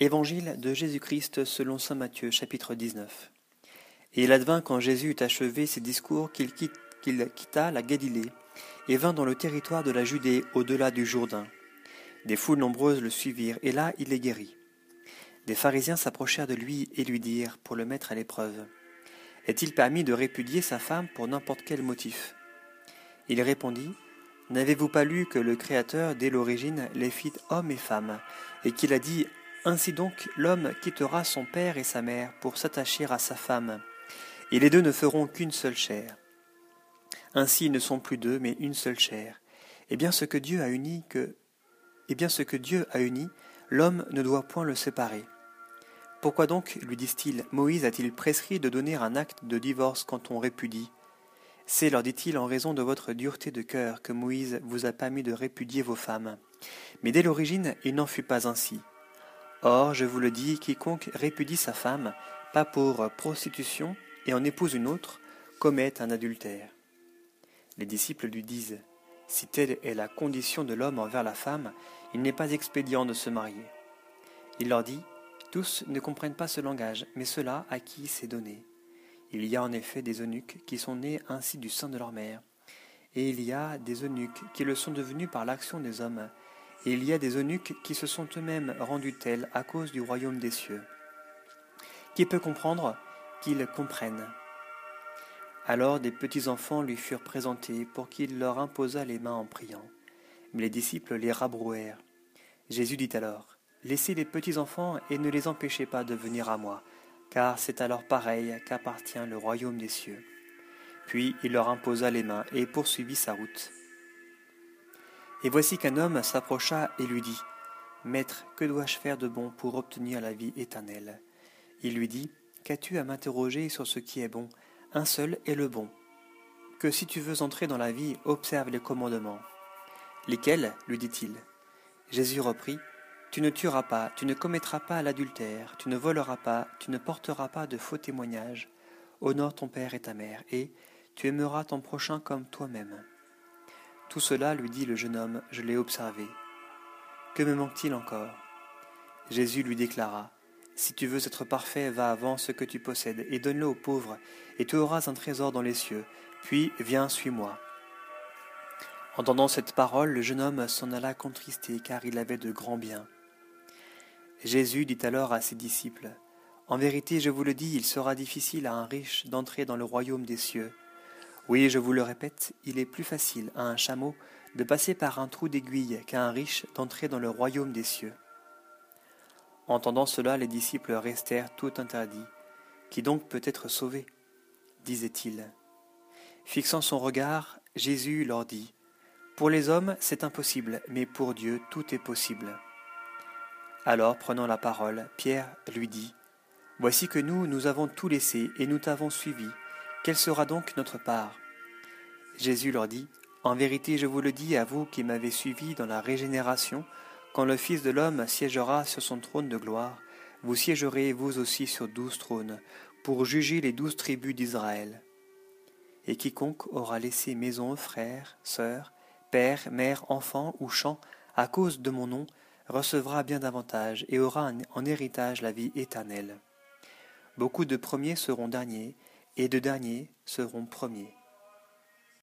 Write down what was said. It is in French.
Évangile de Jésus-Christ selon saint Matthieu chapitre 19. Et il advint quand Jésus eut achevé ses discours qu'il quitta la Galilée et vint dans le territoire de la Judée au-delà du Jourdain. Des foules nombreuses le suivirent et là il les guérit. Des pharisiens s'approchèrent de lui et lui dirent pour le mettre à l'épreuve Est-il permis de répudier sa femme pour n'importe quel motif? Il répondit N'avez-vous pas lu que le Créateur, dès l'origine, les fit hommes et femmes, et qu'il a dit Ainsi donc l'homme quittera son père et sa mère pour s'attacher à sa femme, et les deux ne feront qu'une seule chair. Ainsi ils ne sont plus deux, mais une seule chair. Et bien ce que Dieu a uni, que et bien ce que Dieu a uni, l'homme ne doit point le séparer. Pourquoi donc, lui disent-ils, Moïse a-t-il prescrit de donner un acte de divorce quand on répudie? C'est, leur dit-il, en raison de votre dureté de cœur que Moïse vous a permis de répudier vos femmes. Mais dès l'origine, il n'en fut pas ainsi. Or, je vous le dis, quiconque répudie sa femme, pas pour prostitution, et en épouse une autre, commet un adultère. Les disciples lui disent, Si telle est la condition de l'homme envers la femme, il n'est pas expédient de se marier. Il leur dit, Tous ne comprennent pas ce langage, mais ceux-là à qui c'est donné. Il y a en effet des eunuques qui sont nés ainsi du sein de leur mère, et il y a des eunuques qui le sont devenus par l'action des hommes, et il y a des eunuques qui se sont eux-mêmes rendus tels à cause du royaume des cieux. Qui peut comprendre qu'ils comprennent Alors des petits enfants lui furent présentés pour qu'il leur imposât les mains en priant. Mais les disciples les rabrouèrent. Jésus dit alors Laissez les petits enfants et ne les empêchez pas de venir à moi, car c'est à leur pareil qu'appartient le royaume des cieux. Puis il leur imposa les mains et poursuivit sa route. Et voici qu'un homme s'approcha et lui dit Maître, que dois-je faire de bon pour obtenir la vie éternelle? Il lui dit Qu'as-tu à m'interroger sur ce qui est bon? Un seul est le bon. Que si tu veux entrer dans la vie, observe les commandements. Lesquels? lui dit-il. Jésus reprit Tu ne tueras pas, tu ne commettras pas l'adultère, tu ne voleras pas, tu ne porteras pas de faux témoignages. Honore ton père et ta mère, et tu aimeras ton prochain comme toi-même. Tout cela, lui dit le jeune homme, je l'ai observé. Que me manque-t-il encore? Jésus lui déclara, Si tu veux être parfait, va avant ce que tu possèdes, et donne-le aux pauvres, et tu auras un trésor dans les cieux, puis viens, suis-moi. Entendant cette parole, le jeune homme s'en alla contristé, car il avait de grands biens. Jésus dit alors à ses disciples, En vérité, je vous le dis, il sera difficile à un riche d'entrer dans le royaume des cieux. Oui, je vous le répète, il est plus facile à un chameau de passer par un trou d'aiguille qu'à un riche d'entrer dans le royaume des cieux. Entendant cela, les disciples restèrent tout interdits. Qui donc peut être sauvé? disait-il. Fixant son regard, Jésus leur dit Pour les hommes, c'est impossible, mais pour Dieu, tout est possible. Alors, prenant la parole, Pierre lui dit Voici que nous, nous avons tout laissé et nous t'avons suivi. Quelle sera donc notre part? Jésus leur dit, En vérité je vous le dis à vous qui m'avez suivi dans la régénération, quand le Fils de l'homme siégera sur son trône de gloire, vous siégerez vous aussi sur douze trônes, pour juger les douze tribus d'Israël. Et quiconque aura laissé maison, frères, sœurs, père, mère, enfants ou champs, à cause de mon nom, recevra bien davantage et aura en héritage la vie éternelle. Beaucoup de premiers seront derniers, et de derniers seront premiers.